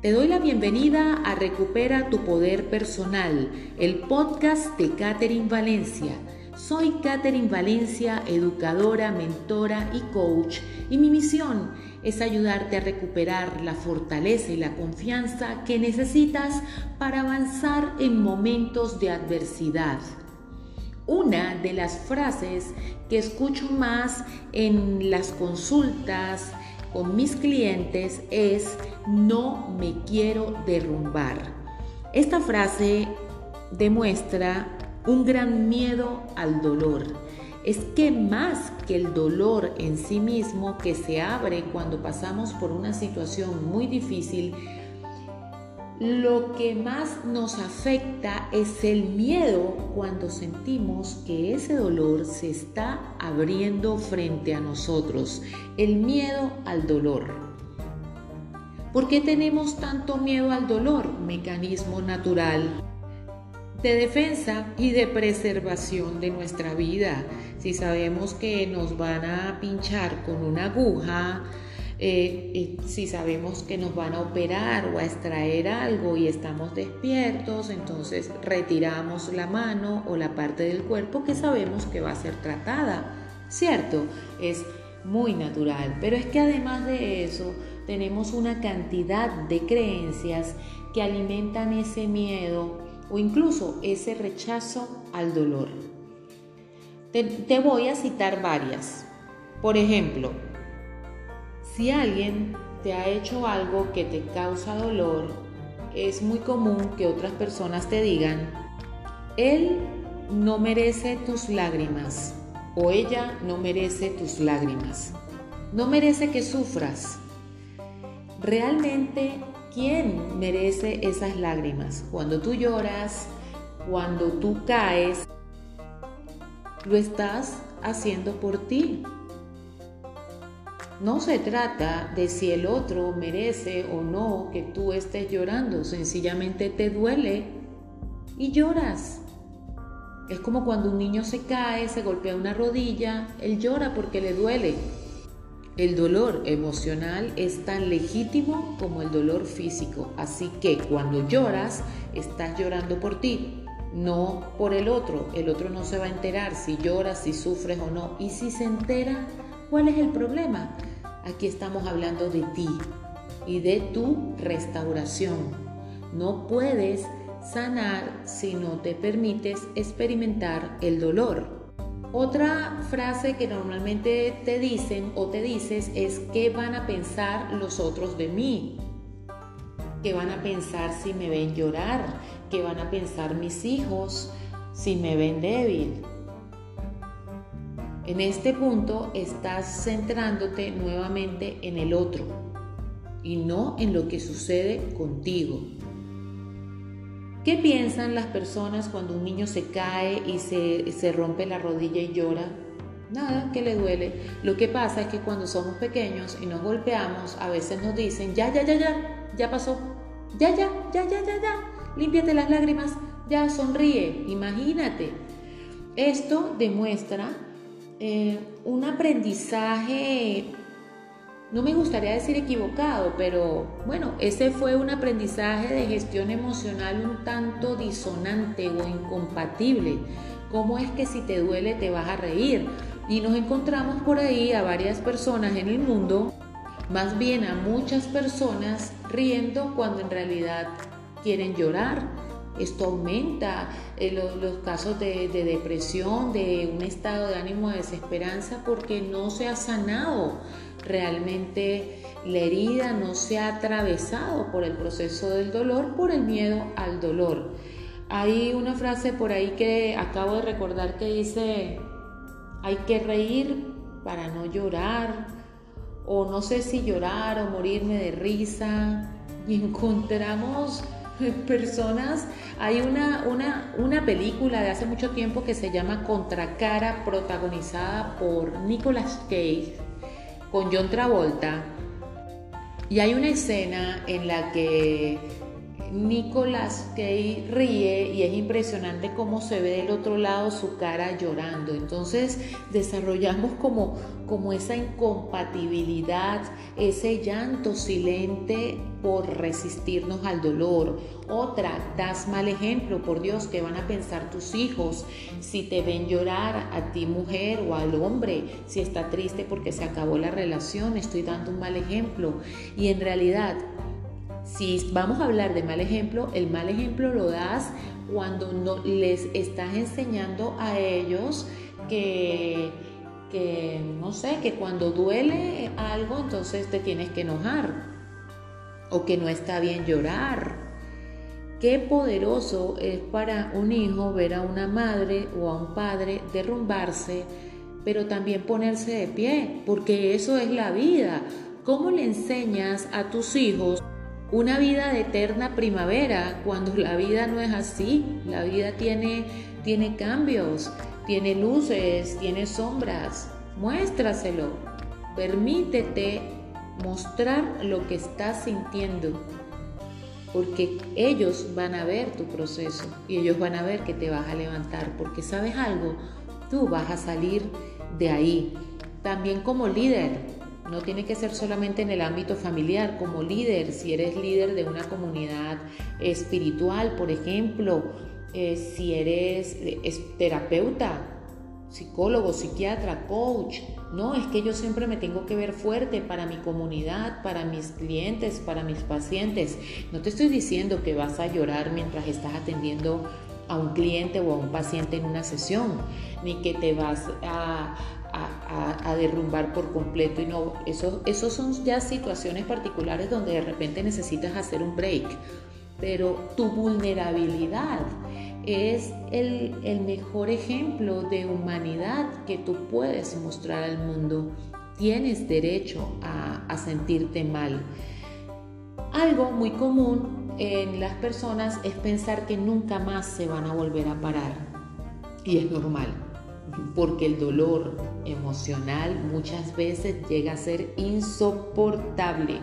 Te doy la bienvenida a Recupera tu Poder Personal, el podcast de Catherine Valencia. Soy Catherine Valencia, educadora, mentora y coach, y mi misión es ayudarte a recuperar la fortaleza y la confianza que necesitas para avanzar en momentos de adversidad. Una de las frases que escucho más en las consultas, con mis clientes es no me quiero derrumbar. Esta frase demuestra un gran miedo al dolor. Es que más que el dolor en sí mismo que se abre cuando pasamos por una situación muy difícil, lo que más nos afecta es el miedo cuando sentimos que ese dolor se está abriendo frente a nosotros. El miedo al dolor. ¿Por qué tenemos tanto miedo al dolor? Mecanismo natural de defensa y de preservación de nuestra vida. Si sabemos que nos van a pinchar con una aguja, eh, si sabemos que nos van a operar o a extraer algo y estamos despiertos, entonces retiramos la mano o la parte del cuerpo que sabemos que va a ser tratada, ¿cierto? Es muy natural, pero es que además de eso tenemos una cantidad de creencias que alimentan ese miedo o incluso ese rechazo al dolor. te voy a citar varias. Por ejemplo, si alguien te ha hecho algo que te causa dolor, es muy común que otras personas te digan, él no merece tus lágrimas o ella no merece tus lágrimas. No merece que sufras. Realmente, ¿quién merece esas lágrimas? Cuando tú lloras, cuando tú caes, lo estás haciendo por ti. No se trata de si el otro merece o no que tú estés llorando, sencillamente te duele y lloras. Es como cuando un niño se cae, se golpea una rodilla, él llora porque le duele. El dolor emocional es tan legítimo como el dolor físico, así que cuando lloras, estás llorando por ti, no por el otro. El otro no se va a enterar si lloras, si sufres o no. Y si se entera, ¿cuál es el problema? Aquí estamos hablando de ti y de tu restauración. No puedes sanar si no te permites experimentar el dolor. Otra frase que normalmente te dicen o te dices es qué van a pensar los otros de mí. ¿Qué van a pensar si me ven llorar? ¿Qué van a pensar mis hijos si me ven débil? En este punto estás centrándote nuevamente en el otro y no en lo que sucede contigo. ¿Qué piensan las personas cuando un niño se cae y se, rompe la rodilla y llora? Nada, que le duele. Lo que pasa es que cuando somos pequeños y nos golpeamos, a veces nos dicen, ya, ya, ya, ya, ya pasó. Ya, ya, ya, ya, ya, ya. Límpiate las lágrimas, ya sonríe. Imagínate. Esto demuestra eh, un aprendizaje, no me gustaría decir equivocado, pero bueno, ese fue un aprendizaje de gestión emocional un tanto disonante o incompatible. ¿Cómo es que si te duele te vas a reír? Y nos encontramos por ahí a varias personas en el mundo, más bien a muchas personas riendo cuando en realidad quieren llorar esto aumenta eh, los, casos de, depresión, de un estado de ánimo de desesperanza porque no se ha sanado realmente la herida, no se ha atravesado por el proceso del dolor, por el miedo al dolor. Hay una frase por ahí que acabo de recordar que dice, hay que reír para no llorar, o no sé si llorar o morirme de risa, y encontramos personas. Hay una, una, una película de hace mucho tiempo que se llama Contracara, protagonizada por Nicolas Cage con John Travolta. Y hay una escena en la que Nicolas Cage ríe y es impresionante cómo se ve del otro lado su cara llorando. Entonces desarrollamos como, como esa incompatibilidad, ese llanto silente por resistirnos al dolor. Otra, das mal ejemplo, por Dios, que van a pensar tus hijos si te ven llorar a ti mujer o al hombre, si está triste porque se acabó la relación, estoy dando un mal ejemplo. Y en realidad si vamos a hablar de mal ejemplo, el mal ejemplo lo das cuando no les estás enseñando a ellos que, que, no sé, que cuando duele algo, entonces te tienes que enojar o que no está bien llorar. Qué poderoso es para un hijo ver a una madre o a un padre derrumbarse, pero también ponerse de pie, porque eso es la vida. ¿Cómo le enseñas a tus hijos una vida de eterna primavera, cuando la vida no es así. La vida tiene, tiene cambios, tiene luces, tiene sombras. Muéstraselo. Permítete mostrar lo que estás sintiendo. Porque ellos van a ver tu proceso y ellos van a ver que te vas a levantar. Porque sabes algo, tú vas a salir de ahí. También como líder, no tiene que ser solamente en el ámbito familiar, como líder, si eres líder de una comunidad espiritual, por ejemplo, eh, si eres eh, terapeuta, psicólogo, psiquiatra, coach. No, es que yo siempre me tengo que ver fuerte para mi comunidad, para mis clientes, para mis pacientes. No te estoy diciendo que vas a llorar mientras estás atendiendo a un cliente o a un paciente en una sesión, ni que te vas a, a, derrumbar por completo. Y no, eso, esos son ya situaciones particulares donde de repente necesitas hacer un break. Pero tu vulnerabilidad es el, el mejor ejemplo de humanidad que tú puedes mostrar al mundo. Tienes derecho a, a sentirte mal. Algo muy común en las personas es pensar que nunca más se van a volver a parar. Y es normal porque el dolor emocional muchas veces llega a ser insoportable.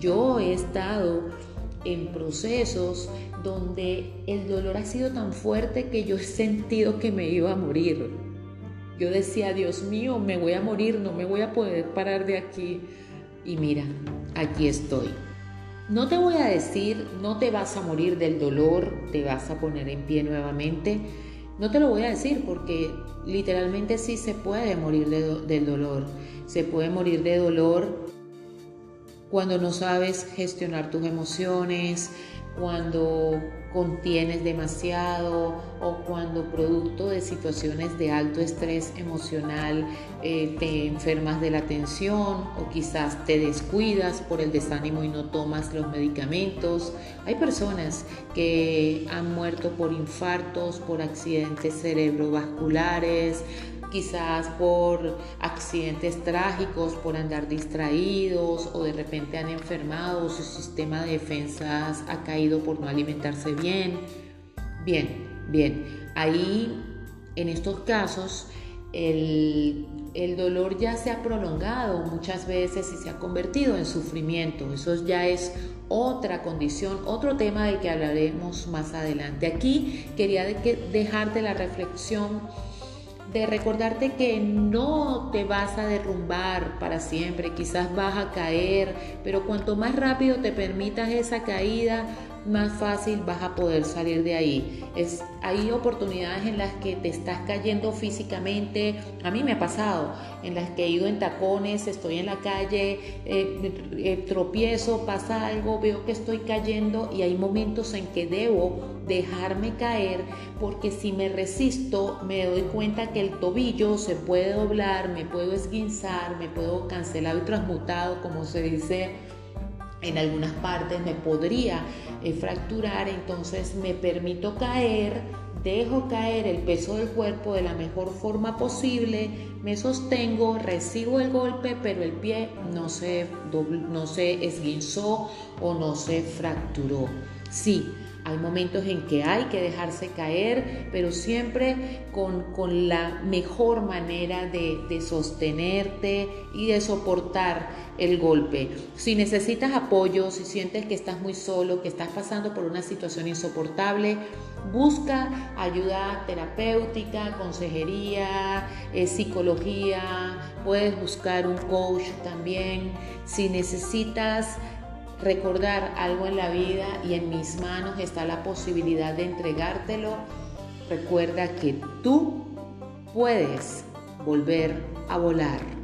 Yo he estado en procesos donde el dolor ha sido tan fuerte que yo he sentido que me iba a morir. Yo decía, Dios mío, me voy a morir, no me voy a poder parar de aquí. Y mira, aquí estoy. No te voy a decir, no te vas a morir del dolor, te vas a poner en pie nuevamente no te lo voy a decir porque literalmente sí se puede morir del dolor. Se puede morir de dolor cuando no sabes gestionar tus emociones, cuando contienes demasiado o cuando producto de situaciones de alto estrés emocional eh, te enfermas de la tensión o quizás te descuidas por el desánimo y no tomas los medicamentos. Hay personas que han muerto por infartos, por accidentes cerebrovasculares, quizás por accidentes trágicos, por andar distraídos o de repente han enfermado, su sistema de defensas ha caído por no alimentarse bien. Bien, bien, ahí en estos casos el, el, dolor ya se ha prolongado muchas veces y se ha convertido en sufrimiento. Eso ya es otra condición, otro tema del que hablaremos más adelante. Aquí quería dejarte la reflexión de recordarte que no te vas a derrumbar para siempre, quizás vas a caer, pero cuanto más rápido te permitas esa caída, más fácil vas a poder salir de ahí. Es, hay oportunidades en las que te estás cayendo físicamente. A mí me ha pasado, en las que he ido en tacones, estoy en la calle, eh, eh, tropiezo, pasa algo, veo que estoy cayendo y hay momentos en que debo dejarme caer porque si me resisto me doy cuenta que el tobillo se puede doblar, me puedo esguinzar, me puedo cancelar y transmutado, como se dice en algunas partes me podría eh, fracturar, entonces me permito caer, dejo caer el peso del cuerpo de la mejor forma posible, me sostengo, recibo el golpe, pero el pie no se, no se esguinzó o no se fracturó. Sí, Hay momentos en que hay que dejarse caer, pero siempre con, la mejor manera de, de sostenerte y de soportar el golpe. Si necesitas apoyo, si sientes que estás muy solo, que estás pasando por una situación insoportable, busca ayuda terapéutica, consejería, eh, psicología, puedes buscar un coach también. Si necesitas recordar algo en la vida y en mis manos está la posibilidad de entregártelo, recuerda que tú puedes volver a volar.